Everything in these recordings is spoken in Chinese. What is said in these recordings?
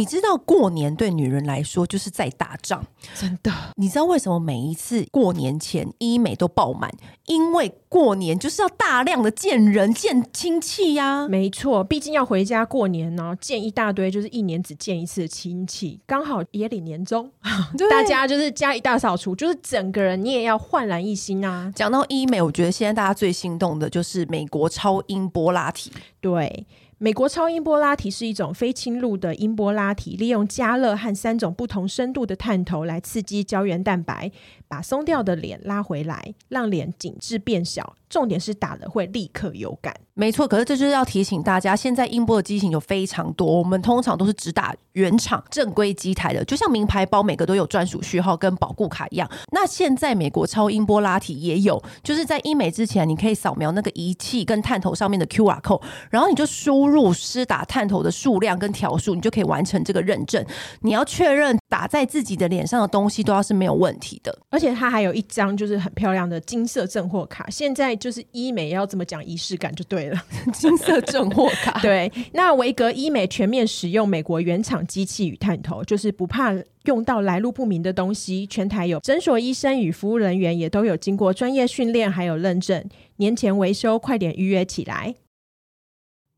你知道过年对女人来说就是在打仗，真的。你知道为什么每一次过年前医美都爆满？因为过年就是要大量的见人、见亲戚呀。没错，毕竟要回家过年呢，见一大堆就是一年只见一次的亲戚，刚好也领年终，大家就是家一大扫除，就是整个人你也要焕然一新啊。讲到医美，我觉得现在大家最心动的就是美国超音波拉提，对。美国超音波拉提是一种非侵入的音波拉提，利用加热和三种不同深度的探头来刺激胶原蛋白，把松掉的脸拉回来，让脸紧致变小。重点是打了会立刻有感。没错，可是这就是要提醒大家，现在音波的机型有非常多，我们通常都是只打原厂正规机台的，就像名牌包每个都有专属序号跟保固卡一样。那现在美国超音波拉提也有，就是在医美之前，你可以扫描那个仪器跟探头上面的 QR code，然后你就输入施打探头的数量跟条数，你就可以完成这个认证。你要确认打在自己的脸上的东西都要是没有问题的，而且它还有一张就是很漂亮的金色正货卡。现在就是医美要怎么讲仪式感就对了。金色正货卡，对，那维格医美全面使用美国原厂机器与探头，就是不怕用到来路不明的东西。全台有诊所医生与服务人员也都有经过专业训练，还有认证。年前维修，快点预约起来。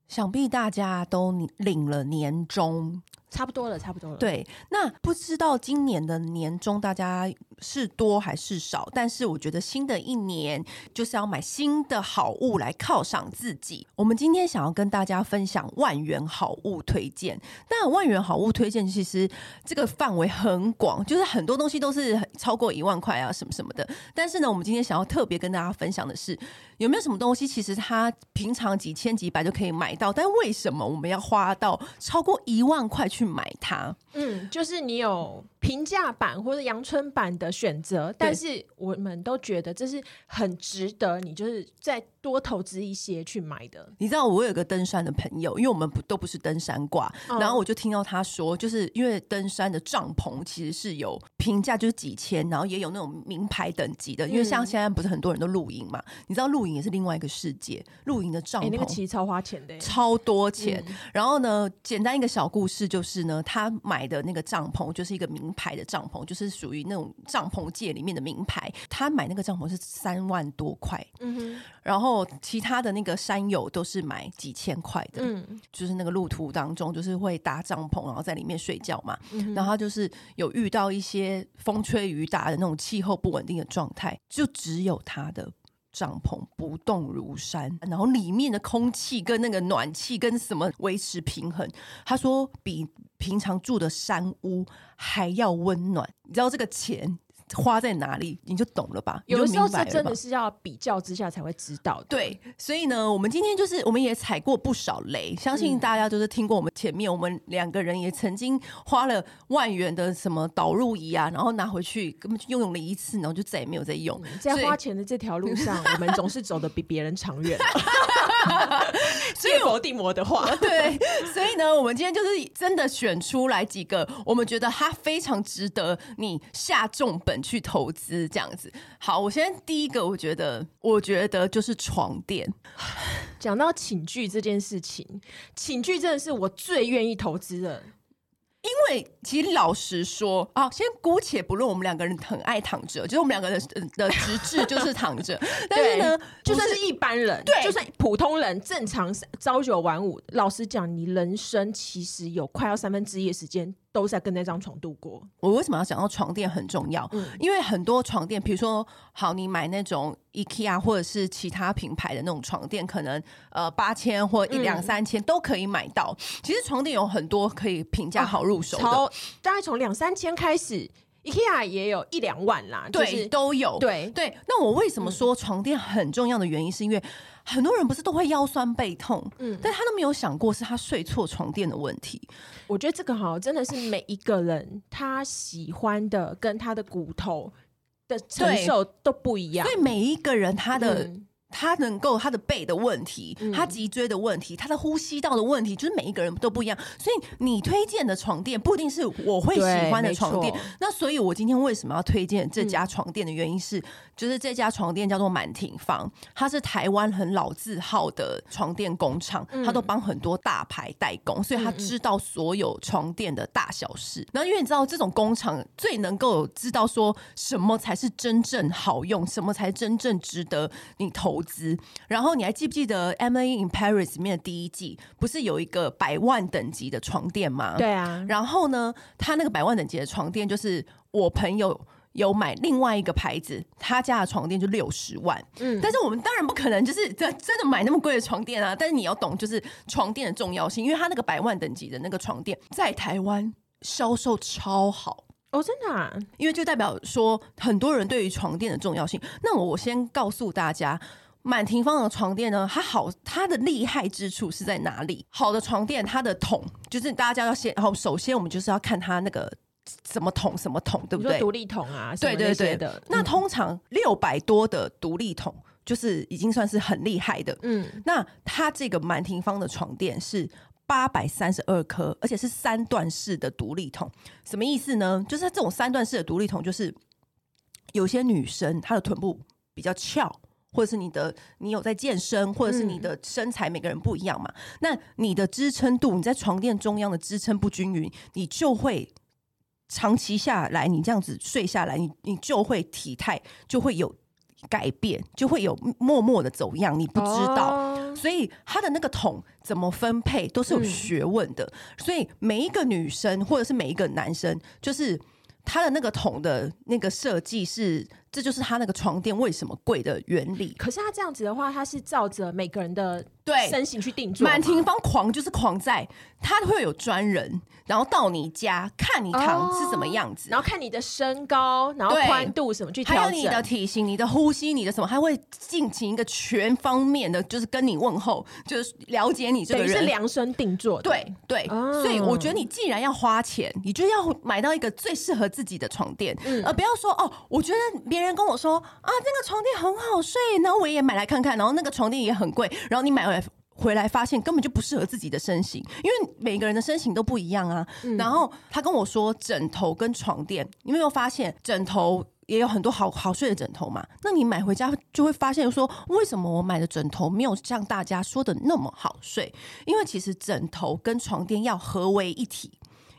想必大家都领了年终。差不多了，差不多了。对，那不知道今年的年终大家是多还是少？但是我觉得新的一年就是要买新的好物来犒赏自己。我们今天想要跟大家分享万元好物推荐。但万元好物推荐其实这个范围很广，就是很多东西都是超过一万块啊，什么什么的。但是呢，我们今天想要特别跟大家分享的是，有没有什么东西其实它平常几千几百就可以买到，但为什么我们要花到超过一万块去买它？嗯，就是你有平价版或者阳春版的选择，但是我们都觉得这是很值得你就是再多投资一些去买的。你知道我有个登山的朋友，因为我们不都不是登山挂，嗯，然后我就听到他说，就是因为登山的帐篷其实是有平价就是几千，然后也有那种名牌等级的，因为像现在不是很多人都露营嘛，嗯，你知道露营也是另外一个世界，露营的帐篷，欸，那个其实超花钱的，超多钱，嗯。然后呢，简单一个小故事就是呢，他买的那个帐篷就是一个名牌的帐篷，就是属于那种帐篷界里面的名牌。他买那个帐篷是三万多块，嗯哼。然后其他的那个山友都是买几千块的，嗯，就是那个路途当中就是会搭帐篷，然后在里面睡觉嘛。嗯、然后他就是有遇到一些风吹雨打的那种气候不稳定的状态，就只有他的帐篷不动如山，然后里面的空气跟那个暖气跟什么维持平衡。他说比平常住的山屋还要温暖，你知道这个钱花在哪里，你就懂了吧？有的时候是真的是要比较之下才会知道的。对，所以呢，我们今天就是我们也踩过不少雷，相信大家都是听过我们前面，我们两个人也曾经花了万元的什么导入仪啊，然后拿回去根本就用了一次，然后就再也没有再用。在花钱的这条路上，我们总是走的比别人长远。所以否定我的话，对，所以呢，我们今天就是真的选出来几个，我们觉得它非常值得你下重本去投资，这样子。好，我先第一个，我觉得，我觉得就是床垫。讲到寝具这件事情，寝具真的是我最愿意投资的。因为其实老实说啊，先姑且不论我们两个人很爱躺着，就是我们两个人的职志就是躺着。但是呢，就算是一般人，对，就算普通人，正常朝九晚五，老实讲，你人生其实有快要三分之一的时间。都在跟那张床度过。我为什么要讲到床垫很重要？嗯，因为很多床垫，比如说，好，你买那种 IKEA 或者是其他品牌的那种床垫，可能呃八千或一两三千都可以买到。其实床垫有很多可以平价好入手的，哦、大概从两三千开始，IKEA 也有一两万啦，对，就是、都有。对对，那我为什么说床垫很重要的原因，是因为。很多人不是都会腰酸背痛，嗯，但他都没有想过是他睡错床垫的问题。我觉得这个好，真的是每一个人他喜欢的跟他的骨头的承受都不一样，所以每一个人他的他能够他的背的问题，他脊椎的问题，他的呼吸道的问题，就是每一个人都不一样。所以你推荐的床垫不一定是我会喜欢的床垫。那所以，我今天为什么要推荐这家床垫的原因是，就是这家床垫叫做满庭芳，它是台湾很老字号的床垫工厂，它都帮很多大牌代工，所以他知道所有床垫的大小事。然后，因为你知道，这种工厂最能够知道说什么才是真正好用，什么才真正值得你投。资，然后你还记不记得《Emily in Paris》里面的第一季，不是有一个百万等级的床垫吗？对啊。然后呢，他那个百万等级的床垫，就是我朋友有买另外一个牌子，他家的床垫就六十万。嗯。但是我们当然不可能就是 真真的买那么贵的床垫啊！但是你要懂，就是床垫的重要性，因为他那个百万等级的那个床垫在台湾销售超好。哦，真的啊？因为就代表说很多人对于床垫的重要性。那我我先告诉大家。满庭芳的床垫呢，它好，它的厉害之处是在哪里？好的床垫，它的桶就是大家要先，然后首先我们就是要看它那个什么桶什么桶，对不对？独立桶啊，对对对的。嗯、那通常六百多的独立桶就是已经算是很厉害的。嗯，那它这个满庭芳的床垫是八百三十二颗，而且是三段式的独立桶。什么意思呢？就是这种三段式的独立桶，就是有些女生她的臀部比较翘。或者是你的，你有在健身，或者是你的身材，每个人不一样嘛。嗯、那你的支撑度，你在床垫中央的支撑不均匀，你就会长期下来，你这样子睡下来，你你就会体态就会有改变，就会有默默的走样，你不知道。哦、所以它的那个桶怎么分配都是有学问的。嗯、所以每一个女生或者是每一个男生，就是他的那个桶的那个设计是。这就是他那个床垫为什么贵的原理。可是他这样子的话，他是照着每个人的对身形去定做。满庭芳狂就是狂在，他会有专人，然后到你家看你躺是什么样子，然后看你的身高，然后宽度什么去调整，还有你的体型、你的呼吸、你的什么，他会进行一个全方面的，就是跟你问候，就是了解你这个人，是量身定做的。对对，所以我觉得你既然要花钱，你就要买到一个最适合自己的床垫，而不要说哦，我觉得别。别人跟我说啊，这个床垫很好睡，然后我也买来看看，然后那个床垫也很贵，然后你买回来回来发现根本就不适合自己的身形，因为每个人的身形都不一样啊。嗯、然后他跟我说，枕头跟床垫，你有没有发现枕头也有很多好好睡的枕头嘛？那你买回家就会发现说，为什么我买的枕头没有像大家说的那么好睡？因为其实枕头跟床垫要合为一体。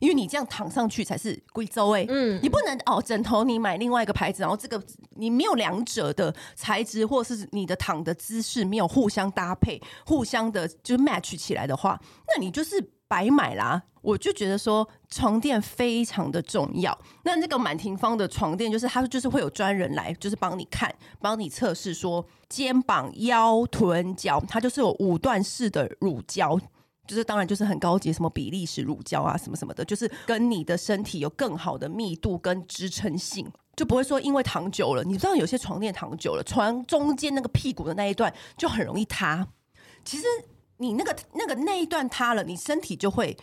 因为你这样躺上去才是贵州哎，嗯，你不能哦，枕头你买另外一个牌子，然后这个你没有两者的材质或是你的躺的姿势没有互相搭配、互相的就 match 起来的话，那你就是白买啦。我就觉得说床垫非常的重要。那那个满庭芳的床垫，就是它就是会有专人来，就是帮你看、帮你测试，说肩膀、腰、臀、脚，它就是有五段式的乳胶。就是当然就是很高级，什么比利时乳胶啊，什么什么的，就是跟你的身体有更好的密度跟支撑性，就不会说因为躺久了，你知道有些床垫躺久了，床中间那个屁股的那一段就很容易塌。其实你那个那个那一段塌了，你身体就会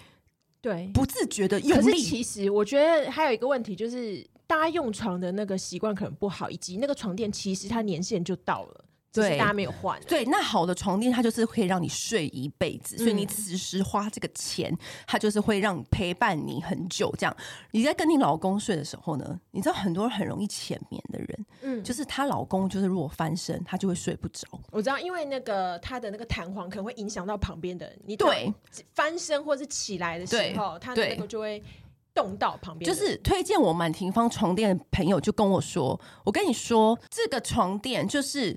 对不自觉的用力。可是其实我觉得还有一个问题就是，大家用床的那个习惯可能不好，以及那个床垫其实它年限就到了。对，大家没有换。对，那好的床垫它就是可以让你睡一辈子，嗯、所以你此时花这个钱，它就是会让陪伴你很久。这样，你在跟你老公睡的时候呢，你知道很多人很容易浅眠的人，嗯，就是她老公就是如果翻身，她就会睡不着。我知道，因为那个他的那个弹簧可能会影响到旁边的人，你对翻身或是起来的时候，他那个就会动到旁边。就是推荐我满庭芳床垫的朋友就跟我说，我跟你说，这个床垫就是。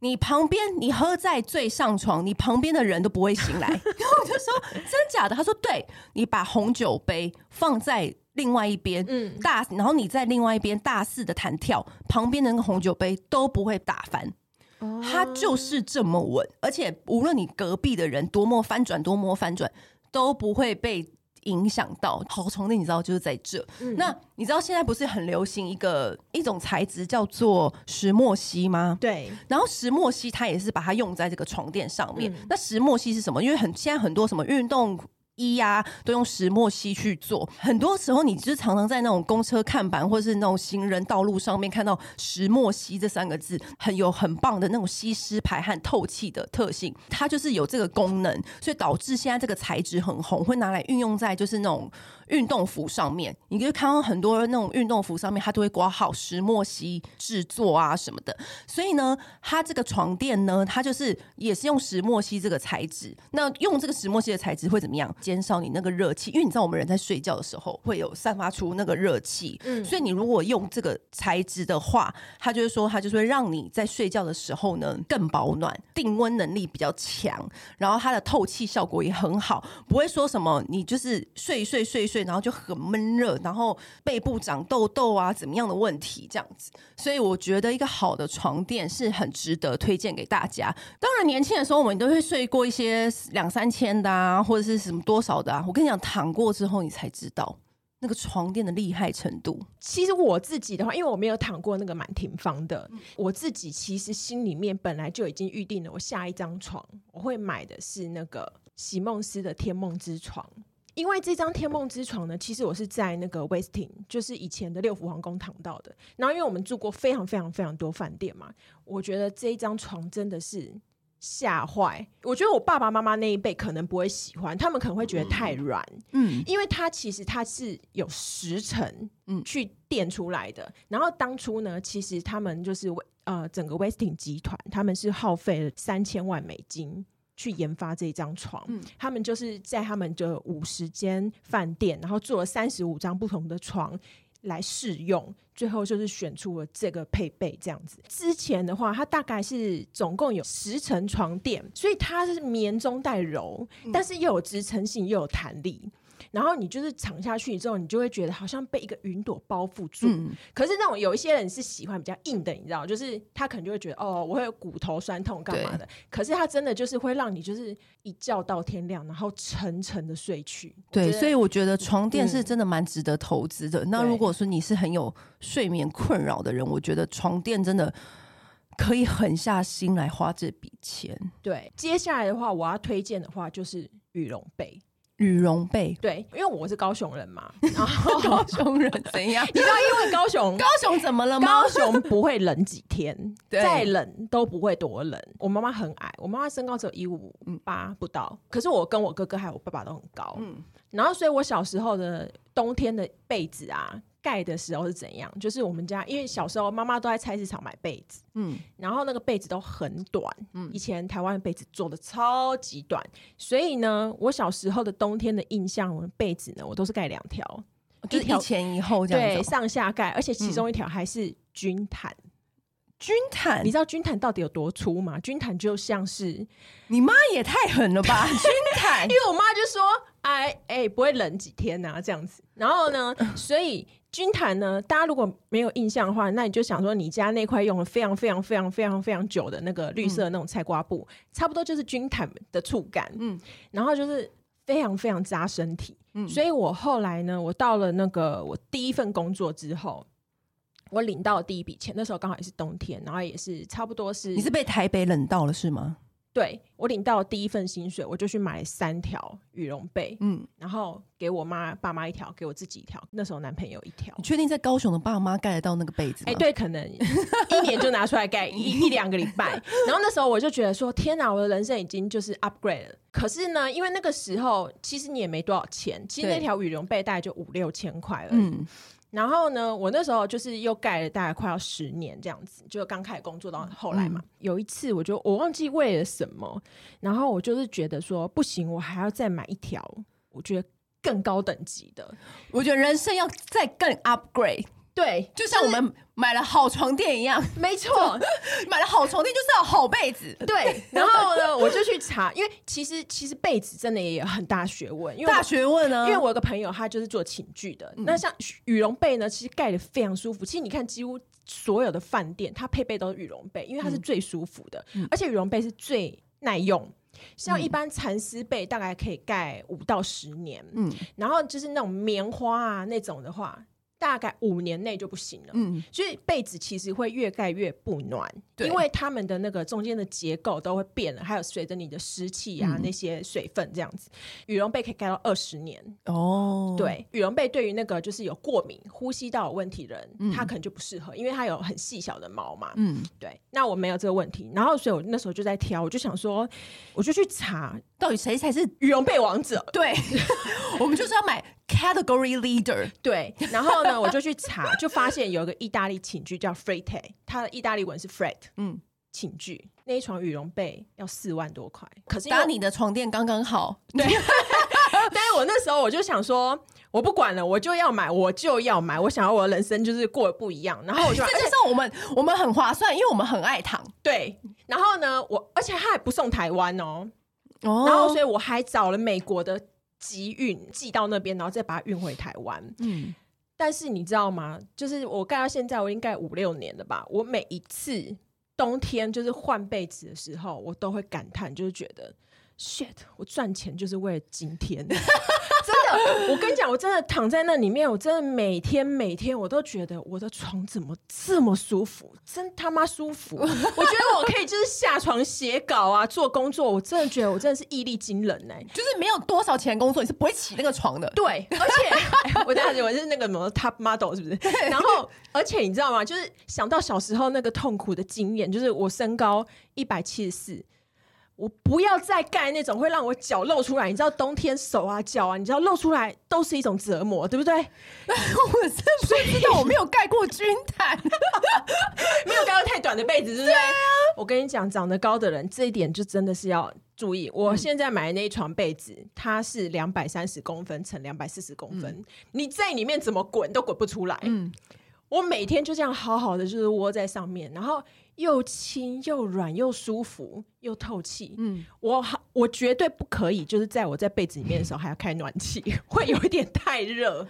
你旁边，你喝在最上床，你旁边的人都不会醒来。然 后我就说真假的，他说对，你把红酒杯放在另外一边，嗯，大，然后你在另外一边大肆的弹跳，旁边的那个红酒杯都不会打翻。哦，它就是这么稳，而且无论你隔壁的人多么翻转，多么翻转，都不会被。影响到好床垫，你知道就是在这。嗯、那你知道现在不是很流行一个一种材质叫做石墨烯吗？对。然后石墨烯它也是把它用在这个床垫上面。嗯、那石墨烯是什么？因为很现在很多什么运动衣呀，都用石墨烯去做。很多时候，你就是常常在那种公车看板或是那种行人道路上面看到石墨烯这三个字，很有很棒的那种吸湿排汗、透气的特性。它就是有这个功能，所以导致现在这个材质很红，会拿来运用在就是那种运动服上面。你就看到很多那种运动服上面，它都会挂好石墨烯制作啊什么的。所以呢，它这个床垫呢，它就是也是用石墨烯这个材质。那用这个石墨烯的材质会怎么样？减少你那个热气，因为你知道我们人在睡觉的时候会有散发出那个热气，嗯，所以你如果用这个材质的话，它就是说它就是会让你在睡觉的时候呢更保暖，定温能力比较强，然后它的透气效果也很好，不会说什么你就是睡一睡睡一睡，对然后就很闷热，然后背部长痘痘啊怎么样的问题这样子。所以我觉得一个好的床垫是很值得推荐给大家。当然年轻的时候我们都会睡过一些两三千的啊，或者是什么多。少的啊？我跟你讲，躺过之后你才知道那个床垫的厉害程度。其实我自己的话，因为我没有躺过那个满庭芳的，我自己其实心里面本来就已经预定了，我下一张床我会买的是那个席梦思的天梦之床。因为这张天梦之床呢，其实我是在那个 Westin，就是以前的六福皇宫躺到的。然后因为我们住过非常非常非常多饭店嘛，我觉得这一张床真的是。吓坏！我觉得我爸爸妈妈那一辈可能不会喜欢，他们可能会觉得太软。嗯，因为它其实它是有十层，嗯，去垫出来的。然后当初呢，其实他们就是呃整个 Westin 集团，他们是耗费了三千万美金去研发这张床。嗯，他们就是在他们的五十间饭店，然后做了三十五张不同的床。来试用，最后就是选出了这个配备这样子。之前的话，它大概是总共有十层床垫，所以它是棉中带柔，但是又有支撑性又有弹力。然后你就是躺下去之后，你就会觉得好像被一个云朵包覆住。嗯、可是那种有一些人是喜欢比较硬的，你知道，就是他可能就会觉得哦，我会有骨头酸痛干嘛的。可是他真的就是会让你就是一觉到天亮，然后沉沉的睡去。对，所以我觉得床垫是真的蛮值得投资的。嗯、那如果说你是很有睡眠困扰的人，我觉得床垫真的可以狠下心来花这笔钱。对，接下来的话，我要推荐的话就是羽绒被。羽绒被，对，因为我是高雄人嘛，然后高雄人怎样？你知道，因为高雄，高雄怎么了吗？高雄不会冷几天，再冷都不会多冷。我妈妈很矮，我妈妈身高只有一五八不到，可是我跟我哥哥还有我爸爸都很高，嗯，然后所以我小时候的冬天的被子啊。盖的时候是怎样？就是我们家，因为小时候妈妈都在菜市场买被子，嗯，然后那个被子都很短，嗯，以前台湾的被子做的超级短，所以呢，我小时候的冬天的印象，我的被子呢，我都是盖两条，就是一前一后这样子，对，上下盖，而且其中一条还是军毯。军毯，你知道军毯到底有多粗吗？军毯就像是你妈也太狠了吧！军毯，因为我妈就说，哎哎、欸，不会冷几天呐、啊，这样子。然后呢，所以。军毯呢？大家如果没有印象的话，那你就想说，你家那块用了非常非常非常非常非常久的那个绿色那种菜瓜布，嗯、差不多就是军毯的触感。嗯，然后就是非常非常扎身体。嗯，所以我后来呢，我到了那个我第一份工作之后，我领到第一笔钱，那时候刚好也是冬天，然后也是差不多是。你是被台北冷到了是吗？对，我领到第一份薪水，我就去买三条羽绒被，嗯，然后给我妈爸妈一条，给我自己一条，那时候男朋友一条。你确定在高雄的爸妈盖得到那个被子吗？哎，对，可能一年就拿出来盖一一两个礼拜。然后那时候我就觉得说，天哪，我的人生已经就是 upgrade 了。可是呢，因为那个时候其实你也没多少钱，其实那条羽绒被大概就五六千块而已。嗯然后呢，我那时候就是又盖了大概快要十年这样子，就刚开始工作到后来嘛。嗯、有一次，我就我忘记为了什么，然后我就是觉得说不行，我还要再买一条，我觉得更高等级的。我觉得人生要再更 upgrade。对，就像我们买了好床垫一样，没错，买了好床垫就是要好被子。对，然后呢，我就去查，因为其实其实被子真的也有很大学问，因为大学问呢，因为我有个朋友他就是做寝具的，嗯、那像羽绒被呢，其实盖的非常舒服。其实你看，几乎所有的饭店它配备都是羽绒被，因为它是最舒服的，嗯、而且羽绒被是最耐用。像一般蚕丝被大概可以盖五到十年，嗯，然后就是那种棉花啊那种的话。大概五年内就不行了。嗯，所以被子其实会越盖越不暖，对。因为它们的那个中间的结构都会变了，还有随着你的湿气啊、嗯。那些水分这样子，羽绒被可以盖到二十年。哦，对，羽绒被对于那个就是有过敏、呼吸道有问题的人，嗯。他可能就不适合，因为它有很细小的毛嘛。嗯，对，那我没有这个问题，然后所以我那时候就在挑，我就想说，我就去查到底谁才是羽绒被王者。对？我们就是要买 category leader。对，然后呢，我就去查，就发现有一个意大利寝具叫 Frete，它的意大利文是 Fret，嗯，寝具那一床羽绒被要四万多块，可是因为你的床垫刚刚好。对，但是我那时候我就想说，我不管了，我就要买，我就要买，我想要我的人生就是过得不一样，然后我就这就是我们我们很划算，因为我们很爱躺。对，然后呢，我而且他还不送台湾哦，哦然后所以我还找了美国的集运寄到那边，然后再把它运回台湾。嗯，但是你知道吗？就是我盖到现在，我应该五六年了吧。我每一次冬天就是换被子的时候，我都会感叹，就是觉得 shit，我赚钱就是为了今天。我跟你讲，我真的躺在那里面，我真的每天每天我都觉得我的床怎么这么舒服，真他妈舒服！我觉得我可以就是下床写稿啊，做工作，我真的觉得我真的是毅力惊人哎、就是没有多少钱工作，你是不会起那个床的。对，而且、哎我当时我是那个什么 top model 是不是？然后，而且你知道吗？就是想到小时候那个痛苦的经验，就是我身高一百七十四，我不要再盖那种会让我脚露出来。你知道冬天手啊脚啊，你知道露出来都是一种折磨，对不对？我是不知道，我没有盖过军毯。没有盖过太短的被子，对不对？我跟你讲，长得高的人这一点就真的是要注意。我现在买的那一床被子，它是两百三十公分乘两百四十公分，你在里面怎么滚都滚不出来。嗯，我每天就这样好好的，就是窝在上面，然后又轻又软又舒服又透气。嗯，我好，我绝对不可以，就是在我在被子里面的时候还要开暖气，会有一点太热，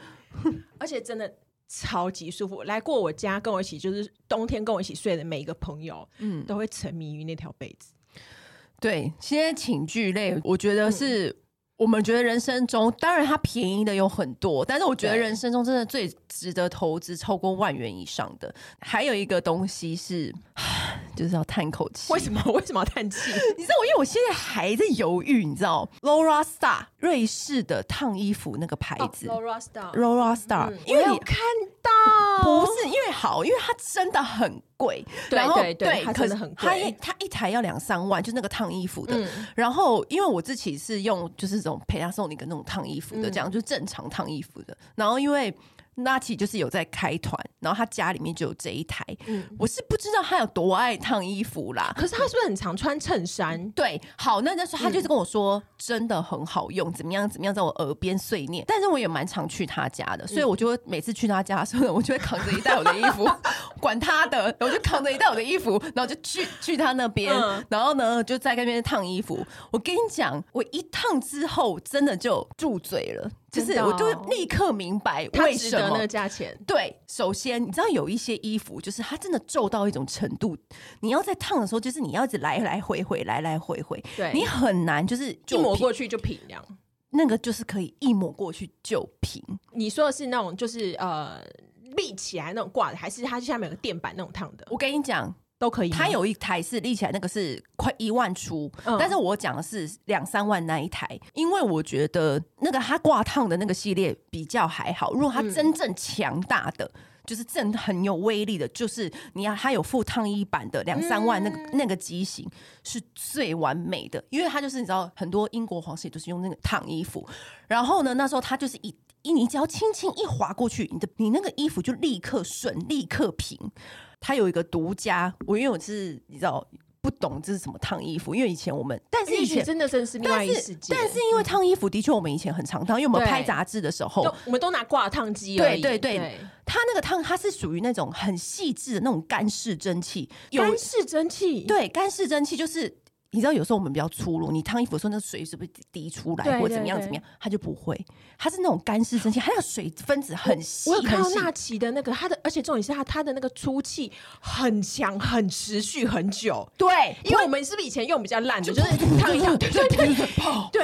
而且真的超级舒服。来过我家跟我一起，就是冬天跟我一起睡的每一个朋友，嗯，都会沉迷于那条被子。对，现在寝具类，我觉得是我们觉得人生中，当然它便宜的有很多，但是我觉得人生中真的最值得投资超过万元以上的，还有一个东西是，就是要叹口气。为什么？为什么要叹气？你知道我，因为我现在还在犹豫，你知道，Laura Star 瑞士的烫衣服那个牌子、Laura Star，Laura Star，、嗯因为你看到，不是因为好，因为它真的很贵，对然后对对它真的很贵它一它一台要两三万，就那个烫衣服的。嗯然后因为我自己是用就是这种 Panasonic 那种烫衣服的，嗯这样就正常烫衣服的。然后因为那奇就是有在开团，然后他家里面就有这一台，嗯我是不知道他有多爱烫衣服啦。可是他是不是很常穿衬衫？对，好，那那时候他就是跟我说，真的很好用，怎么样怎么样，在我耳边碎念。但是我也蛮常去他家的，所以我就会每次去他家的时候呢，我就会扛着一袋我的衣服，管他的，我就扛着一袋我的衣服，然后就去去他那边，嗯然后呢就在那边烫衣服。我跟你讲，我一烫之后，真的就住嘴了，就是我就立刻明白他为什么值得那个。价钱。对，首先你知道有一些衣服，就是它真的皱到一种程度，你要在烫的时候，就是你要一直来来回回，来来回回，对你很难就是一就抹过去就平凉。那个就是可以一抹过去就平。你说的是那种就是呃立起来那种挂的，还是它下面有个垫板那种烫的？我跟你讲，都可以吗。它有一台是立起来，那个是快一万出，嗯但是我讲的是两三万那一台，因为我觉得那个它挂烫的那个系列比较还好。如果它真正强大的，就是真的很有威力的，就是你要它有附烫衣板的两三万那个、那个机型是最完美的，因为它就是你知道很多英国皇室也都是用那个烫衣服，然后呢那时候它就是一。一你只要轻轻一划过去，你的你那个衣服就立刻顺，立刻平。它有一个独家，我因为我是你知道不懂这是什么烫衣服，因为以前我们，但是以前真的真的是另外一世界。但是因为烫衣服的确我们以前很常烫，因为我们拍杂志的时候，我们都拿挂烫机。对对对它那个烫它是属于那种很细致的那种干式蒸汽，干式蒸汽。对干式蒸汽就是。你知道有时候我们比较粗鲁，你烫衣服的时候，那个水是不是滴出来，对对对，或者怎么样怎么样？它就不会，它是那种干湿蒸汽，它那个水分子很细。我有看到纳奇的那个，它的而且重点是它它的那个出气很强，很持续很久。对，因为我们是不是以前用比较烂的，就是烫一烫，对对对对，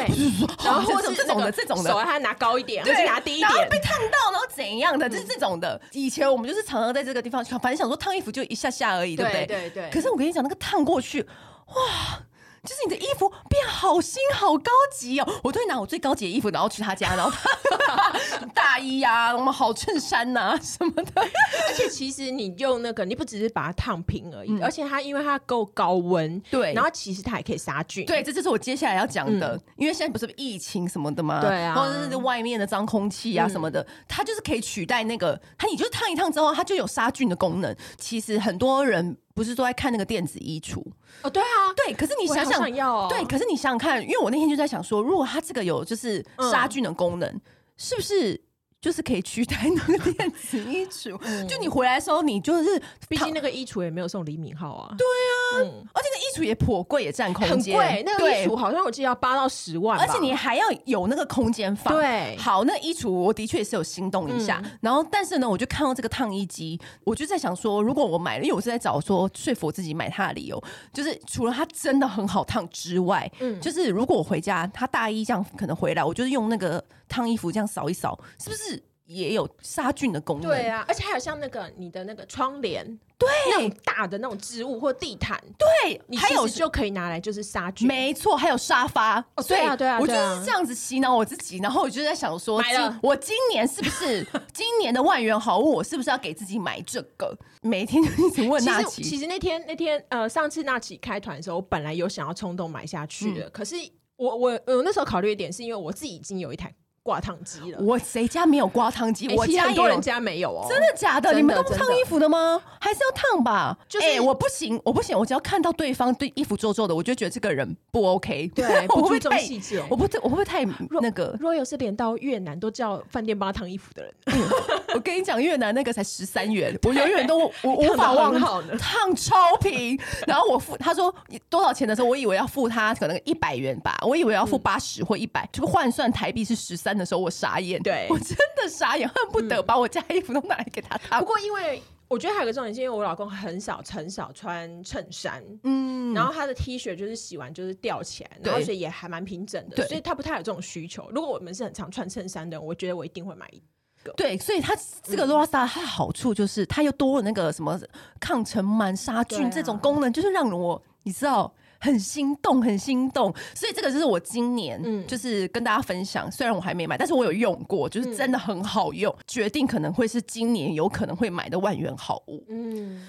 然后或者这种的这种的，手还拿高一点，还是拿低一点，然后被烫到，然后怎样的，就是这种的。以前我们就是常常在这个地方，反正想说烫衣服就一下下而已，对不对？对对。可是我跟你讲，那个烫过去，哇！就是你的衣服变好新好高级哦！我都会拿我最高级的衣服，然后去他家，然后他 大衣呀、啊，我们好衬衫呐、啊、什么的。而且其实你用那个，你不只是把它烫平而已，嗯、而且它因为它够高温，对，然后其实它还可以杀菌。对，这就是我接下来要讲的，嗯、因为现在不是疫情什么的嘛？对啊，或者是外面的脏空气啊什么的，嗯、它就是可以取代那个，它你就烫一烫之后，它就有杀菌的功能。其实很多人。不是都在看那个电子衣橱哦？对啊，对。可是你想想，想要哦、对，可是你想想看，因为我那天就在想说，如果它这个有就是杀菌的功能，嗯、是不是？就是可以取代那个电子衣橱，嗯、就你回来的时候，你就是，毕竟那个衣橱也没有送李敏镐啊。对啊，嗯、而且那衣橱也颇贵，也占空间。很贵，那个衣橱好像我记得要八到十万，而且你还要有那个空间放。对，好，那衣橱我的确也是有心动一下，嗯、然后但是呢，我就看到这个烫衣机，我就在想说，如果我买了，因为我是在找说说服我自己买它的理由，就是除了它真的很好烫之外，嗯，就是如果我回家，它大衣这样可能回来，我就是用那个烫衣服这样扫一扫，是不是？也有杀菌的功能，对啊，而且还有像那个你的那个窗帘，对，那种大的那种植物或地毯，对，你还有就可以拿来就是杀菌，没错，还有沙发，哦，对啊，对啊，我就是这样子洗脑我自己，然后我就在想说，买了，我今年是不是 今年的万元好物，我是不是要给自己买这个？每天就一直问纳奇，其实那天那天呃，上次纳奇开团的时候，我本来有想要冲动买下去的，可是我我我那时候考虑一点是因为我自己已经有一台。挂烫机了，我谁家没有挂烫机？我家很多人家没有哦，真的假的？你们都不烫衣服的吗？还是要烫吧？就是我不行，我不行，我只要看到对方对衣服皱皱的，我就觉得这个人不 OK。对，不注重细节，我不我不会太那个。若有是连到越南都叫饭店帮他烫衣服的人，我跟你讲，越南那个才十三元，我永远都我无法忘好的烫超平。然后我付他说多少钱的时候，我以为要付他可能一百元吧，我以为要付八十或一百，就换算台币是十三。的时候我傻眼，对我真的傻眼，恨不得把我家衣服都拿来给他烫。不过因为我觉得还有个重点，是因为我老公很少很少穿衬衫，嗯，然后他的 T 恤就是洗完就是吊起来，然后所以也还蛮平整的，所以他不太有这种需求。如果我们是很常穿衬衫的，我觉得我一定会买一个。对，所以它这个 Rosa 它的好处就是它又多了那个什么抗尘螨、杀菌这种功能，啊、就是让我你知道。很心动，很心动，所以这个就是我今年，嗯，就是跟大家分享。虽然我还没买，但是我有用过，就是真的很好用，嗯、决定可能会是今年有可能会买的万元好物。嗯。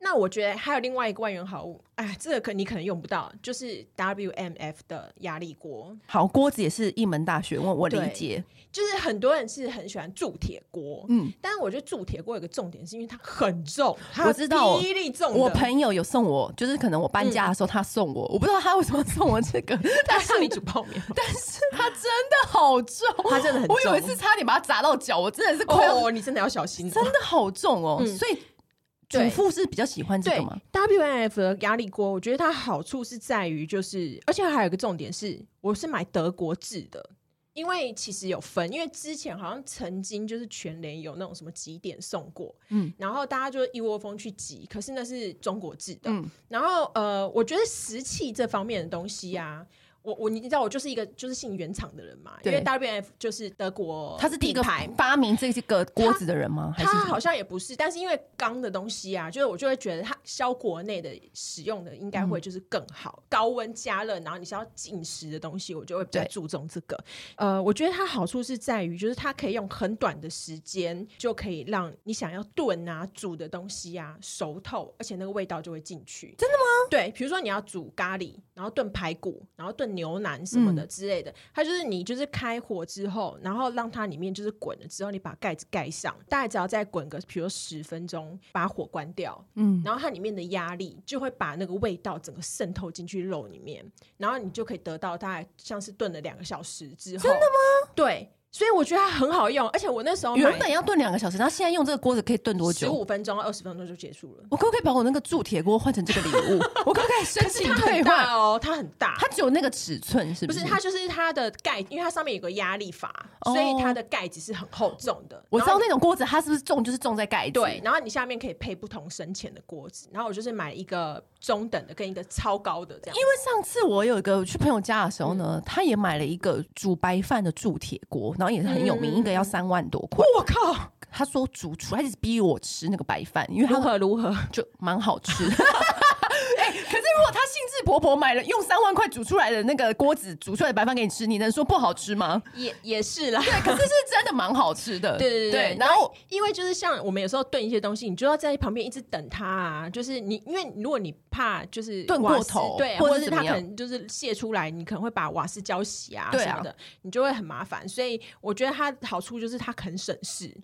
那我觉得还有另外一个万元好物，哎，这个可你可能用不到，就是 WMF 的压力锅。好，锅子也是一门大学问，我理解。就是很多人是很喜欢铸铁锅，嗯，但是我觉得铸铁锅有个重点，是因为它很重，我知道，一粒重。我朋友有送我，就是可能我搬家的时候他送我，我不知道他为什么送我这个，但是你煮泡面，但是它真的好重，它真的很重。我有一次差点把它砸到脚，我真的是哦，你真的要小心，真的好重哦，所以。主妇是比较喜欢这个吗？W N F 的压力锅，我觉得它好处是在于，就是而且还有一个重点是，我是买德国制的，因为其实有分，因为之前好像曾经就是全联有那种什么几点送过，嗯，然后大家就一窝蜂去集，可是那是中国制的，嗯，然后呃，我觉得食器这方面的东西啊。我我你知道我就是一个就是信原厂的人嘛，因为 WMF 就是德国，他是第一个发明这个锅子的人吗？他，他好像也不是，但是因为钢的东西啊，就是我就会觉得它销国内的使用的应该会就是更好，嗯、高温加热，然后你是要进食的东西，我就会比较注重这个。呃，我觉得它好处是在于，就是它可以用很短的时间就可以让你想要炖啊煮的东西啊熟透，而且那个味道就会进去。真的吗？对，比如说你要煮咖喱，然后炖排骨，然后炖。牛腩什么的之类的，嗯、它就是你就是开火之后，然后让它里面就是滚了之后，你把盖子盖上，大概只要再滚个，比如十分钟，把火关掉，嗯，然后它里面的压力就会把那个味道整个渗透进去肉里面，然后你就可以得到大概像是炖了两个小时之后，真的吗？对。所以我觉得它很好用，而且我那时候原本要炖两个小时，然后现在用这个锅子可以炖多久？十五分钟、二十分钟就结束了。我可不可以把我那个铸铁锅换成这个礼物？我可不可以申请退换？哦，它很大，它只有那个尺寸是不是？不是，它就是它的盖，因为它上面有个压力阀，哦、所以它的盖子是很厚重的。我知道那种锅子，它是不是重就是重在盖子？对，然后你下面可以配不同深浅的锅子。然后我就是买一个中等的跟一个超高的这样。因为上次我有一个去朋友家的时候呢，嗯、他也买了一个煮白饭的铸铁锅，然后也是很有名。嗯一个要三万多块，我靠！他说主厨，他一直逼我吃那个白饭，因为如何如何就蛮好吃。哎、欸，可是如果他兴致勃勃买了用三万块煮出来的那个锅子煮出来的白饭给你吃，你能说不好吃吗？也也是啦，对，可是是真的蛮好吃的。对 对对，对，然后因为就是像我们有时候炖一些东西，你就要在旁边一直等它啊。就是你因为如果你怕就是炖过头，对，或者是它可能就是泄出来，你可能会把瓦斯浇熄啊什么的，你就会很麻烦。所以我觉得它好处就是它很省事。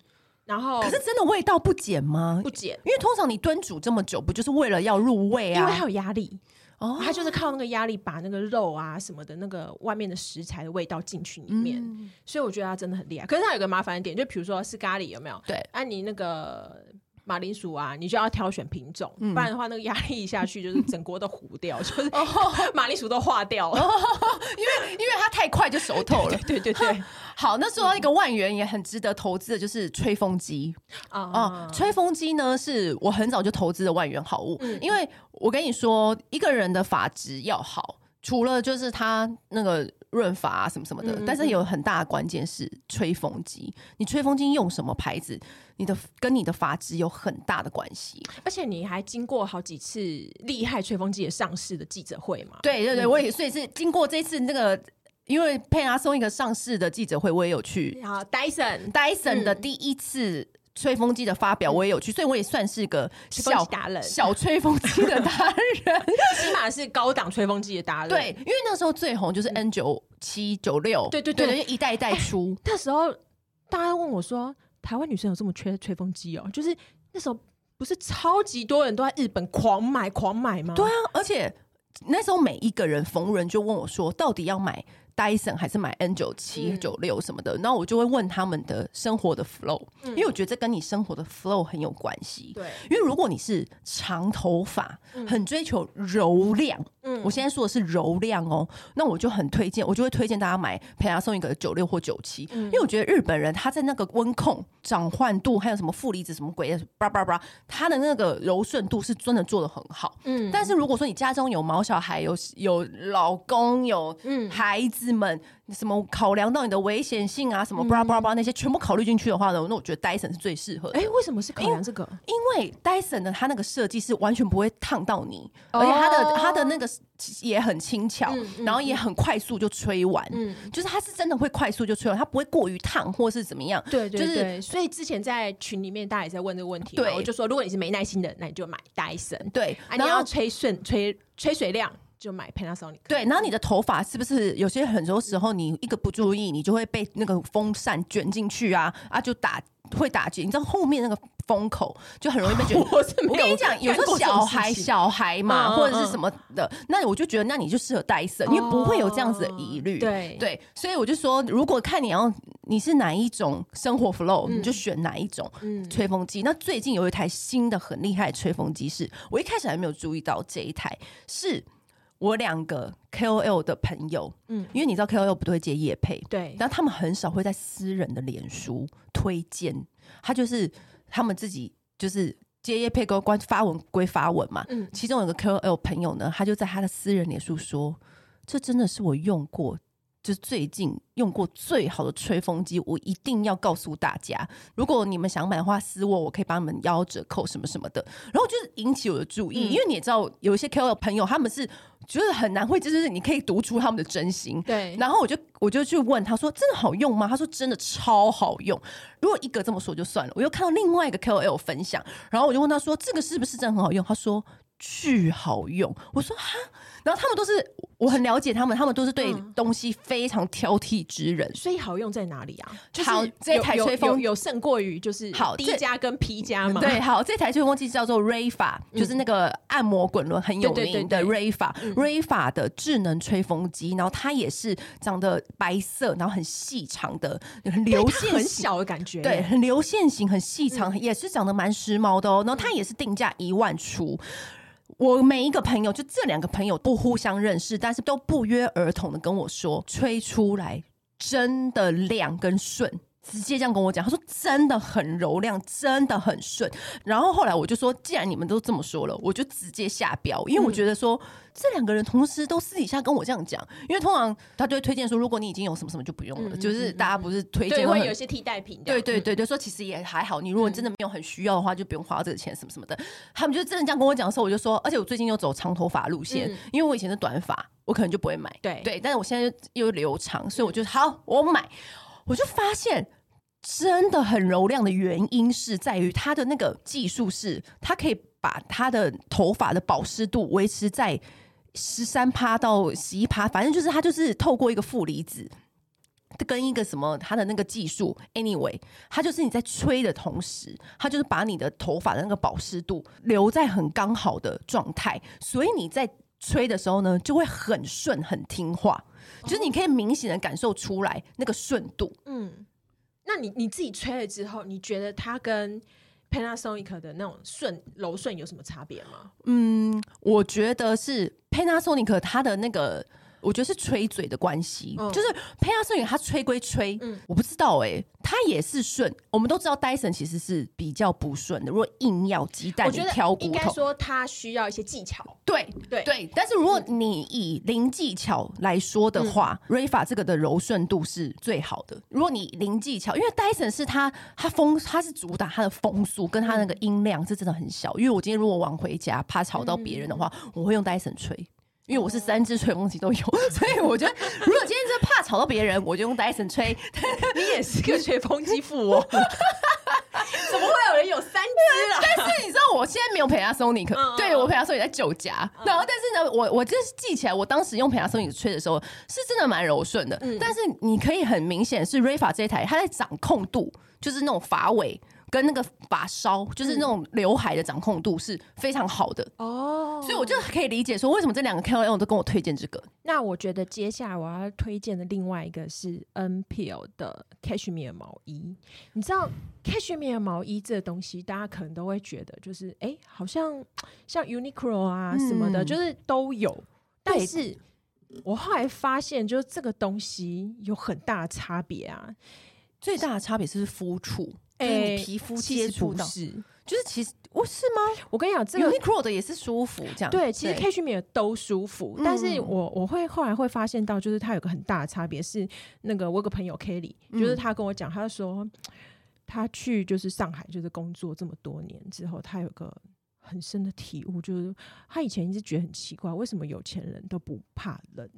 然后，可是真的味道不减吗？不减，因为通常你炖煮这么久，不就是为了要入味啊？因为还有压力哦，它就是靠那个压力把那个肉啊什么的那个外面的食材的味道进去里面，嗯、所以我觉得它真的很厉害。可是它有个麻烦的点，就比如说是咖喱有没有？对，按、啊、你那个。马铃薯啊，你就要挑选品种，嗯、不然的话，那个压力一下去，就是整锅都糊掉，就是 马铃薯都化掉了，因为因为它太快就熟透了。对 对对，对，好，那说到一个万元也很值得投资的，就是吹风机。啊、哦。吹风机呢，是我很早就投资的万元好物，嗯、因为我跟你说，一个人的发质要好，除了就是他那个润发啊什么什么的，嗯、但是有很大的关键是吹风机。你吹风机用什么牌子？你的跟你的发质有很大的关系，而且你还经过好几次厉害吹风机的上市的记者会嘛？对对对，嗯、我也所以是经过这次那个，因为沛纳松一个上市的记者会，我也有去。好，Dyson Dyson 的第一次吹风机的发表，我也有去，嗯、所以我也算是个小达人，小吹风机的达人，起码是高档吹风机的达人。对，因为那时候最红就是 N 九七九六，对对对，对，就一代一代出。那时候大家问我说。台湾女生有这么缺吹风机哦？就是那时候不是超级多人都在日本狂买狂买吗？对啊，而且那时候每一个人逢人就问我说，到底要买 Dyson 还是买 N 九七九六什么的？然后我就会问他们的生活的 flow，因为我觉得这跟你生活的 flow 很有关系。对，因为如果你是长头发，很追求柔亮。嗯，我现在说的是柔亮哦，那我就很推荐，我就会推荐大家买沛纳松一个九六或九七，因为我觉得日本人他在那个温控、转换度，还有什么负离子什么鬼的，叭叭叭，他的那个柔顺度是真的做的很好。嗯，但是如果说你家中有毛小孩，有有老公，有孩子们，什么考量到你的危险性啊，什么叭叭叭那些全部考虑进去的话呢，那我觉得 Dyson 是最适合的。哎，为什么是考量这个？因为 Dyson 的它那个设计是完全不会烫到你，而且它的它的那个。也很轻巧，嗯嗯、然后也很快速就吹完，嗯、就是它是真的会快速就吹完，它不会过于烫或是怎么样。对对对，就是、所以之前在群里面大家也在问这个问题，对，我就说如果你是没耐心的，那你就买 Dyson，。对，啊、你要吹顺吹吹水量就买 Panasonic。对，然后你的头发是不是有些很多时候你一个不注意，你就会被那个风扇卷进去啊啊，就打会打结，你知道后面那个。风口就很容易被卷。我跟你讲，有时候小孩小孩嘛，或者是什么的，那我就觉得，那你就适合戴森，因为不会有这样子的疑虑。对对，所以我就说，如果看你要你是哪一种生活 flow，你就选哪一种吹风机。那最近有一台新的很厉害的吹风机，是我一开始还没有注意到这一台，是我两个 KOL 的朋友，嗯，因为你知道 KOL 不都会接业配，对，但他们很少会在私人的脸书推荐，他就是。他们自己就是接业配，关发文归发文嘛。嗯，其中有个 KOL 朋友呢，他就在他的私人脸书说：“这真的是我用过，就是最近用过最好的吹风机，我一定要告诉大家。如果你们想买的话，私我，我可以帮你们邀折扣什么什么的。”然后就是引起我的注意，嗯、因为你也知道，有一些 KOL 朋友他们是。觉得很难会，就是你可以读出他们的真心。对，然后我就我就去问他说：“真的好用吗？”他说：“真的超好用。”如果一个这么说就算了，我又看到另外一个 KOL 分享，然后我就问他说：“这个是不是真的很好用？”他说：“巨好用。”我说：“哈。”然后他们都是我很了解他们，他们都是对东西非常挑剔之人，所以好用在哪里啊？好，这台吹风有胜过于就是好 D 加跟 P 加嘛？对，好，这台吹风机叫做 Rayfa，就是那个按摩滚轮很有名的 Rayfa，Rayfa 的智能吹风机，然后它也是长得白色，然后很细长的，很流线很小的感觉，对，很流线型，很细长，也是长得蛮时髦的哦。然后它也是定价一万出。我每一个朋友，就这两个朋友不互相认识，但是都不约而同的跟我说，吹出来真的亮跟顺，直接这样跟我讲，他说真的很柔亮，真的很顺。然后后来我就说，既然你们都这么说了，我就直接下标，因为我觉得说。嗯这两个人同时都私底下跟我这样讲，因为通常他就会推荐说，如果你已经有什么什么就不用了，嗯、就是大家不是推荐会有一些替代品，对对对就，说其实也还好，你如果真的没有很需要的话，就不用花这个钱什么什么的。他们就真的这样跟我讲的时候，我就说，而且我最近又走长头发路线，嗯、因为我以前是短发，我可能就不会买，对对，但是我现在又留长，所以我就好，我买，我就发现真的很柔亮的原因是在于它的那个技术是，它可以把它的头发的保湿度维持在。十三趴到十一趴，反正就是它就是透过一个负离子，跟一个什么它的那个技术，anyway，它就是你在吹的同时，它就是把你的头发的那个保湿度留在很刚好的状态，所以你在吹的时候呢，就会很顺很听话，就是你可以明显的感受出来那个顺度。嗯，那你你自己吹了之后，你觉得它跟 Panasonic 的那种顺柔顺有什么差别吗？嗯，我觉得是 Panasonic 它的那个。我觉得是吹嘴的关系，嗯、就是 Panasonic 它吹归吹，嗯、我不知道哎、欸，它也是顺。我们都知道 Dyson 其实是比较不顺的。如果硬要鸡蛋里挑骨头，应该说它需要一些技巧。对对对，但是如果你以零技巧来说的话、嗯、Rayfa 这个的柔顺度是最好的。如果你零技巧，因为 Dyson 是它它风它是主打它的风速跟它那个音量是真的很小。因为我今天如果晚回家怕吵到别人的话，嗯、我会用 Dyson 吹。因为我是三支吹风机都有，所以我觉得如果今天真的怕吵到别人，我就用 Dyson 吹。你也是个吹风机富哦，怎么会有人有三支啊？但是你知道我现在没有 Panasonic，对我 Panasonic 在酒家。然后但是呢，我我就是记起来，我当时用 Panasonic 吹的时候是真的蛮柔顺的。但是你可以很明显是 Rayfa 这一台，它在掌控度就是那种发尾。跟那个发梢，就是那种刘海的掌控度是非常好的哦，所以我就可以理解说为什么这两个 KOL 都跟我推荐这个。那我觉得接下来我要推荐的另外一个是 NPL 的 Cashmere 毛衣。你知道 Cashmere 毛衣这个东西，大家可能都会觉得就是哎、欸，好像像 Uniqlo 啊什么的，嗯、就是都有。但是我后来发现，就是这个东西有很大的差别啊。最大的差别是肤触。哎，皮肤接触到是，就是其实我是吗？我跟你讲，这个 Uniqlo 的也是舒服，这样对。其实 Cashmere 都舒服，但是我我会后来会发现到，就是它有个很大的差别是，那个我有个朋友 Kelly，就是他跟我讲，他说他去就是上海就是工作这么多年之后，他有个很深的体悟，就是他以前一直觉得很奇怪，为什么有钱人都不怕冷？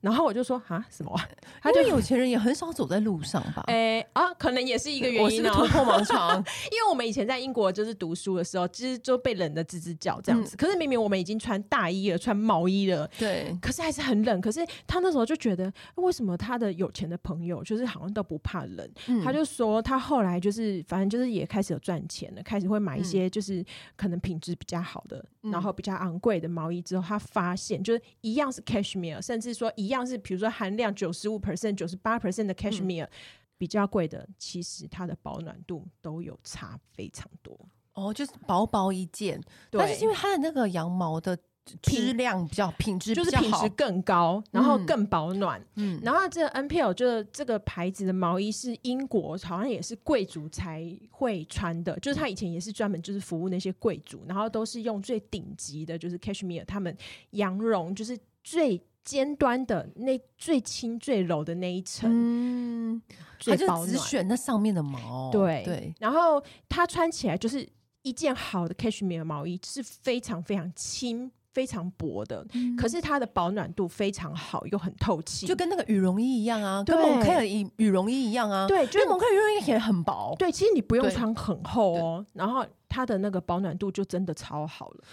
然后我就说啊，什么？他就有钱人也很少走在路上吧？哎啊，可能也是一个原因。我是突破盲肠，因为我们以前在英国就是读书的时候，其实就被冷的吱吱叫这样子。可是明明我们已经穿大衣了，穿毛衣了，对，可是还是很冷。可是他那时候就觉得，为什么他的有钱的朋友就是好像都不怕冷？他就说他后来就是反正就是也开始有赚钱了，开始会买一些就是可能品质比较好的，然后比较昂贵的毛衣之后，他发现就是一样是 cashmere，甚至说一。一样是，比如说含量九十五 percent、九十八 percent 的 cashmere，嗯、比较贵的，其实它的保暖度都有差非常多。哦，就是薄薄一件，但是因为它的那个羊毛的质量比较品质，就是品质更高，然后更保暖。嗯，然后这个 NPL 就是这个牌子的毛衣是英国好像也是贵族才会穿的，就是他以前也是专门就是服务那些贵族，然后都是用最顶级的，就是 cashmere，他们羊绒就是最。尖端的那最轻最柔的那一层，嗯，它就只选那上面的毛，对对。然后它穿起来就是一件好的 cashmere 毛衣，是非常非常轻、非常薄的，嗯、可是它的保暖度非常好，又很透气，就跟那个羽绒衣一样啊，对。跟蒙克尔羽羽绒衣一样啊，对，就蒙克尔羽绒衣也很薄，对，其实你不用穿很厚哦，然后它的那个保暖度就真的超好了。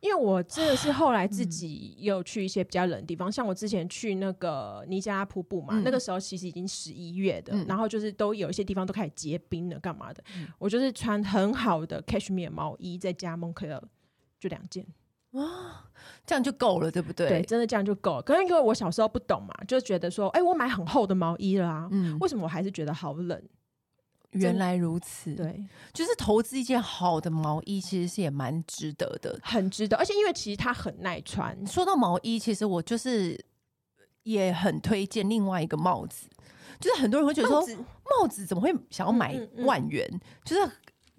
因为我真的是 后来自己又去一些比较冷的地方，嗯、像我之前去那个尼加拉瀑布嘛，嗯、那个时候其实已经十一月的，嗯、然后就是都有一些地方都开始结冰了，干嘛的？嗯、我就是穿很好的 cashmere 毛衣，再加 Moncler 就两件，哇，这样就够了，对不对？对，真的这样就够了。可能因为我小时候不懂嘛，就觉得说，哎、欸，我买很厚的毛衣了啊，嗯，为什么我还是觉得好冷？原来如此，对，就是投资一件好的毛衣，其实是也蛮值得的，很值得。而且因为其实它很耐穿。说到毛衣，其实我就是也很推荐另外一个帽子，就是很多人会觉得说，帽子，帽子怎么会想要买万元？嗯嗯嗯就是。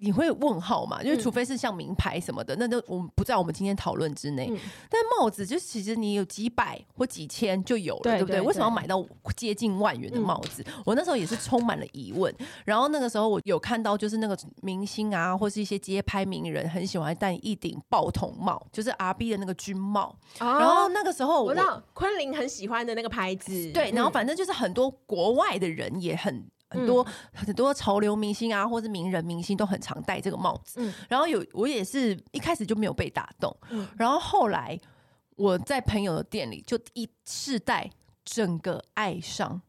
你会问号嘛？因为除非是像名牌什么的，嗯、那都我们不在我们今天讨论之内。嗯、但帽子就其实你有几百或几千就有了，对，对不对？为什么要买到接近万元的帽子？嗯、我那时候也是充满了疑问。然后那个时候我有看到，就是那个明星啊，或是一些街拍名人很喜欢戴一顶报童帽，就是 R B 的那个军帽。哦、然后那个时候我，我知道昆凌很喜欢的那个牌子。对，然后反正就是很多国外的人也很。很多、嗯、很多潮流明星啊，或者名人明星都很常戴这个帽子。嗯、然后有我也是一开始就没有被打动，嗯、然后后来我在朋友的店里就一试戴，整个爱上。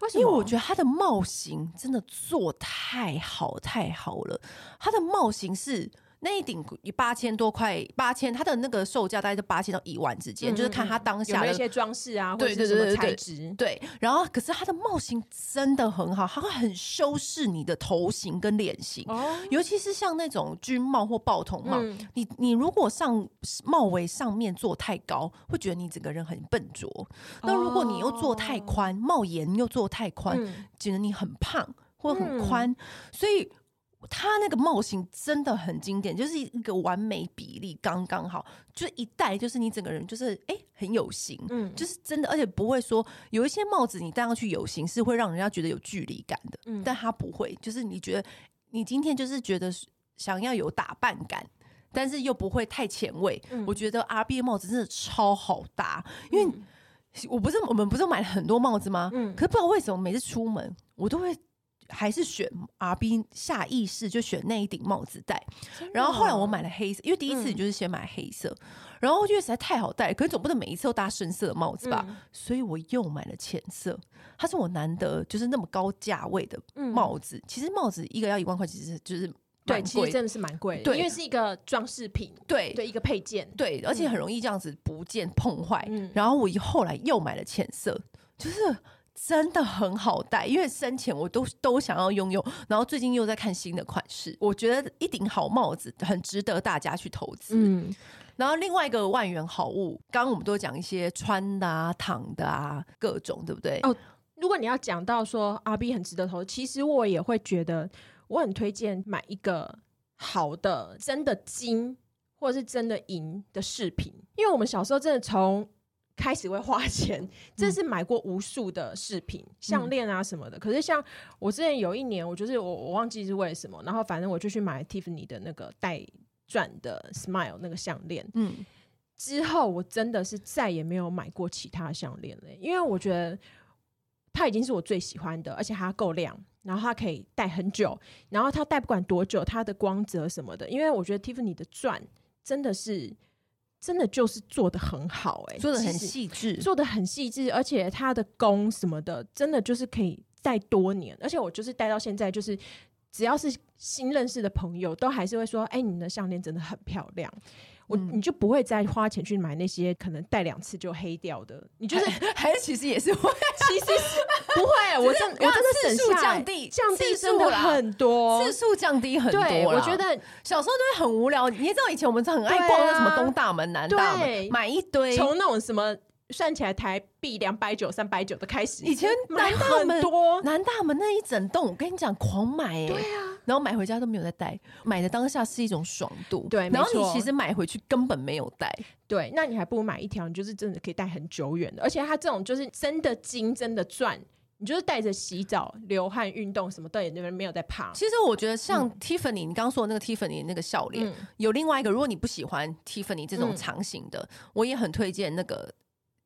为什么？因为我觉得它的帽型真的做太好太好了，它的帽型是。那一顶八千多块，八千，它的那个售价大概在八千到一万之间，嗯、就是看它当下的有一些装饰啊，或者是什么材质。对，然后可是它的帽型真的很好，它会很修饰你的头型跟脸型，哦、尤其是像那种军帽或报童帽，嗯、你你如果上帽围上面做太高，会觉得你整个人很笨拙；那如果你又做太宽，哦、帽檐又做太宽，嗯、觉得你很胖或很宽，嗯、所以。他那个帽型真的很经典，就是一个完美比例，刚刚好，就是一戴就是你整个人就是哎、欸、很有型，嗯，就是真的，而且不会说有一些帽子你戴上去有型是会让人家觉得有距离感的，嗯，但他不会，就是你觉得你今天就是觉得想要有打扮感，但是又不会太前卫，嗯，我觉得 RB 的帽子真的超好搭，因为我不是我们不是买了很多帽子吗？嗯，可是不知道为什么每次出门我都会。还是选阿斌下意识就选那一顶帽子戴。然后后来我买了黑色，因为第一次你就是先买黑色，嗯、然后我觉得实在太好戴，可是总不能每一次都搭深色的帽子吧，嗯、所以我又买了浅色。它是我难得就是那么高价位的帽子，嗯、其实帽子一个要一万块，其实就是对，其实真的是蛮贵的，对，因为是一个装饰品，对对，一个配件，对，而且很容易这样子不见碰坏。嗯、然后我后来又买了浅色，就是。真的很好戴，因为生前我都都想要拥有，然后最近又在看新的款式，我觉得一顶好帽子很值得大家去投资。嗯，然后另外一个万元好物，刚刚我们都讲一些穿的啊、躺的啊，各种，对不对？哦，如果你要讲到说阿 B 很值得投资，其实我也会觉得我很推荐买一个好的真的金或者是真的银的饰品，因为我们小时候真的从。开始会花钱，这是买过无数的饰品、项链、嗯、啊什么的。可是像我之前有一年，我就是我我忘记是为什么，然后反正我就去买 Tiffany 的那个带钻的 Smile 那个项链。嗯，之后我真的是再也没有买过其他项链了，因为我觉得它已经是我最喜欢的，而且它够亮，然后它可以戴很久，然后它戴不管多久，它的光泽什么的，因为我觉得 Tiffany 的钻真的是。真的就是做的很好，欸，哎，做的很细致，做的很细致，而且他的工什么的，真的就是可以戴多年，而且我就是戴到现在，就是只要是新认识的朋友，都还是会说，哎，欸，你的项链真的很漂亮。我你就不会再花钱去买那些可能戴两次就黑掉的，你就是还是其实也是会，其实是不会，我真我真的次数降低降低真的很多，次数降低很多。我觉得小时候都会很无聊，你也知道以前我们是很爱逛那什么东大门、南大门，买一堆，从那种什么算起来台币两百九、三百九的开始，以前南大门多，南大门那一整栋，我跟你讲狂买哎，对啊。然后买回家都没有再戴，买的当下是一种爽度。对，然后你其实买回去根本没有戴。对，那你还不如买一条，你就是真的可以戴很久远的。而且它这种就是真的金，真的钻，你就是带着洗澡、流汗、运动什么的，也没有在怕。其实我觉得像 Tiffany，你刚刚说的那个 Tiffany 那个笑脸，嗯、有另外一个，如果你不喜欢 Tiffany 这种长型的，嗯、我也很推荐那个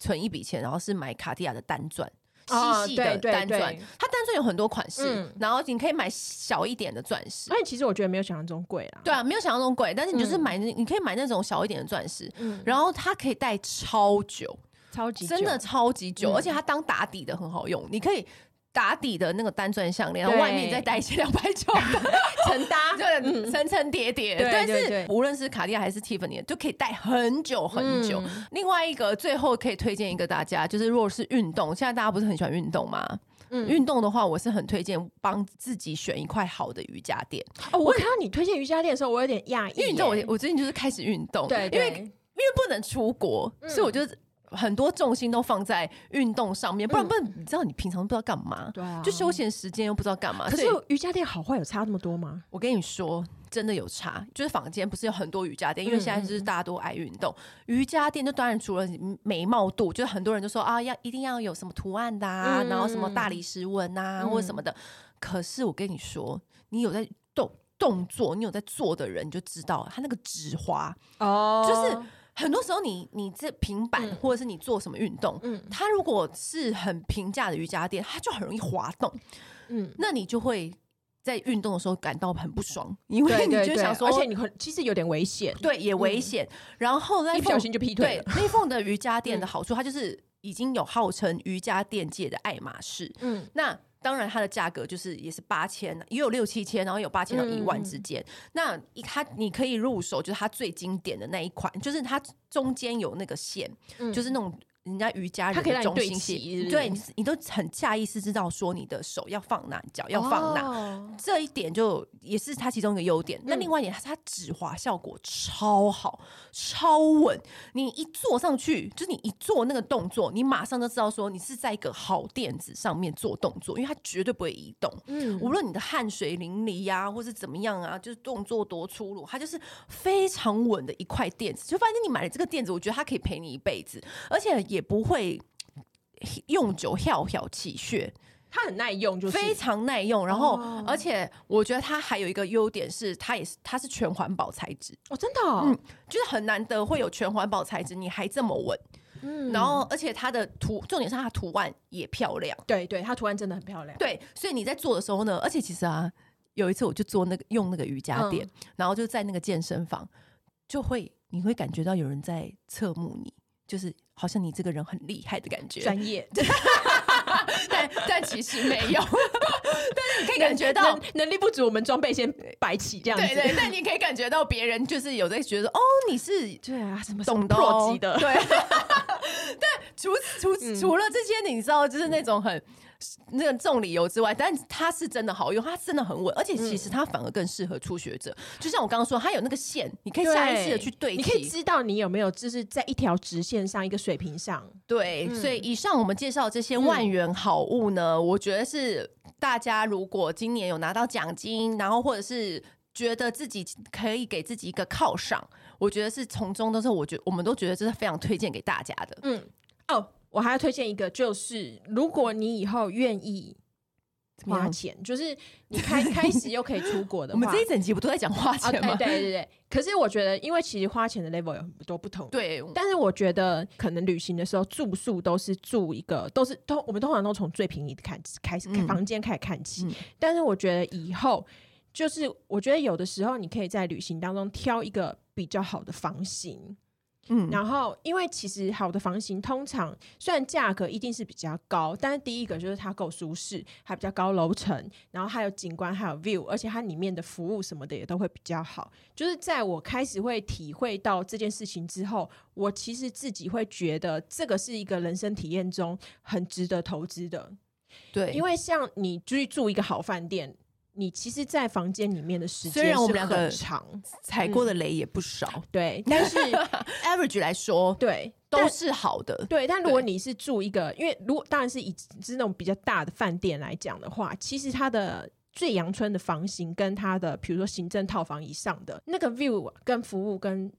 存一笔钱，然后是买卡地亚的单钻。细细的单钻，哦、它单钻有很多款式，嗯、然后你可以买小一点的钻石。但其实我觉得没有想象中贵啊。对啊，没有想象中贵，但是你就是买，嗯、你可以买那种小一点的钻石，嗯、然后它可以戴超久，超级真的超级久，嗯、而且它当打底的很好用，你可以。打底的那个单钻项链，然后外面再戴一些两百九的 层搭，对，层层叠叠。但是无论是卡地亚还是 Tiffany，就可以戴很久很久。另外一个最后可以推荐一个大家，就是如果是运动，现在大家不是很喜欢运动吗？嗯，运动的话，我是很推荐帮自己选一块好的瑜伽垫。哦，我看到你推荐瑜伽垫的时候，我有点讶异。运动，我我最近就是开始运动，对，因为因为不能出国，所以我就。很多重心都放在运动上面，不然不然，你知道你平常不知道干嘛，对啊，就休闲时间又不知道干嘛。可是瑜伽垫好坏有差那么多吗？我跟你说，真的有差。就是坊间不是有很多瑜伽垫，因为现在就是大家都爱运动，瑜伽垫就当然除了美貌度，就是很多人就说啊，要一定要有什么图案的啊，然后什么大理石纹啊或者什么的。可是我跟你说，你有在动动作，你有在做的人，你就知道它那个指滑哦，就是。很多时候你，你你这平板或者是你做什么运动，嗯，它如果是很平价的瑜伽垫，它就很容易滑动，嗯，那你就会在运动的时候感到很不爽，因为你就想说，而且你很其实有点危险，对，也危险。然后一不小心就劈腿了。对，Leaford 的瑜伽垫的好处，它就是已经有号称瑜伽垫界的爱马仕，嗯，那。当然，它的价格就是也是八千，也有六七千，然后有八千到一万之间。嗯、那它你可以入手，就是它最经典的那一款，就是它中间有那个线，嗯、就是那种。人家瑜伽人的中心线，对，你你都很下意识知道说你的手要放哪，脚要放哪，哦、这一点就也是它其中一个优点。嗯、那另外一点，它指滑效果超好，超稳。你一坐上去，就是你一做那个动作，你马上就知道说你是在一个好垫子上面做动作，因为它绝对不会移动。嗯，无论你的汗水淋漓呀、啊，或是怎么样啊，就是动作多粗鲁，它就是非常稳的一块垫子。就发现你买了这个垫子，我觉得它可以陪你一辈子，而且。也不会用久跳跳起血，它很耐用，就是非常耐用。然后，而且我觉得它还有一个优点是，它也是它是全环保材质哦，真的，嗯，就是很难得会有全环保材质，你还这么稳，嗯。然后，而且它的图，重点是它的图案也漂亮，对对，它图案真的很漂亮，对。所以你在做的时候呢，而且其实啊，有一次我就做那个用那个瑜伽垫，然后就在那个健身房，就会你会感觉到有人在侧目你。就是好像你这个人很厉害的感觉，专业，但但其实没有，但是你可以感觉到能，能力不足，我们装备先摆起这样子，对，对对，但你可以感觉到别人就是有在觉得哦，你是 对啊，什么懂的，对，但除除除了这些，你知道，就是那种很。那个这种理由之外，但它是真的好用，它真的很稳，而且其实它反而更适合初学者。嗯、就像我刚刚说，它有那个线，你可以下意识的去对齐，你可以知道你有没有就是在一条直线上，一个水平上。对，嗯、所以以上我们介绍这些万元好物呢，嗯、我觉得是大家如果今年有拿到奖金，然后或者是觉得自己可以给自己一个犒赏，我觉得是从中都是我觉我们都觉得这是非常推荐给大家的。嗯，哦。我还要推荐一个，就是如果你以后愿意花钱，就是你开 开始又可以出国的话，我们这一整集不都在讲花钱吗？对对对。可是我觉得，因为其实花钱的 level 有很多不同，对。但是我觉得，可能旅行的时候住宿都是住一个，都是通我们通常都从最便宜的看开始，房间开始看起。嗯、但是我觉得以后，就是我觉得有的时候，你可以在旅行当中挑一个比较好的房型。嗯，然后因为其实好的房型通常虽然价格一定是比较高，但是第一个就是它够舒适，还比较高楼层，然后还有景观，还有 view，而且它里面的服务什么的也都会比较好。就是在我开始会体会到这件事情之后，我其实自己会觉得这个是一个人生体验中很值得投资的。对，因为像你去住一个好饭店。你其实，在房间里面的时间虽然我们两个长，踩过的雷也不少，嗯、对，但是 average 来说，对，都是好的。对，但如果你是住一个，因为如果当然是以是那种比较大的饭店来讲的话，其实它的最阳春的房型跟它的，比如说行政套房以上的那个 view 跟服务跟。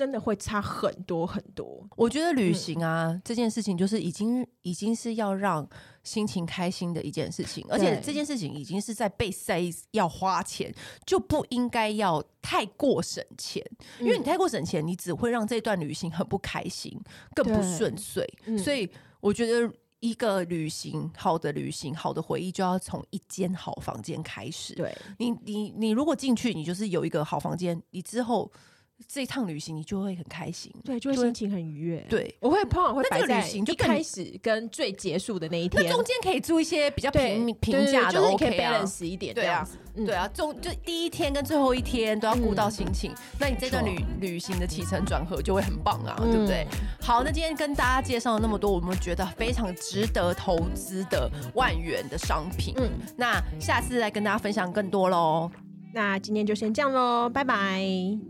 真的会差很多很多。我觉得旅行啊、嗯、这件事情，就是已经已经是要让心情开心的一件事情，而且这件事情已经是在被塞要花钱，就不应该要太过省钱，因为你太过省钱，你只会让这段旅行很不开心，更不顺遂。所以我觉得。一个旅行，好的旅行，好的回忆，就要从一间好房间开始。对你，你，你如果进去，你就是有一个好房间，你之后。这一趟旅行你就会很开心，对，就会心情很愉悦。对，我会通常会摆在旅行就开始跟最结束的那一天，那中间可以住一些比较平平价的，OK 啊，一点，对啊，对啊，中就第一天跟最后一天都要顾到心情，那你这段旅旅行的起承转合就会很棒啊，对不对？好，那今天跟大家介绍了那么多，我们觉得非常值得投资的万元的商品，嗯，那下次再跟大家分享更多喽。那今天就先这样喽，拜拜。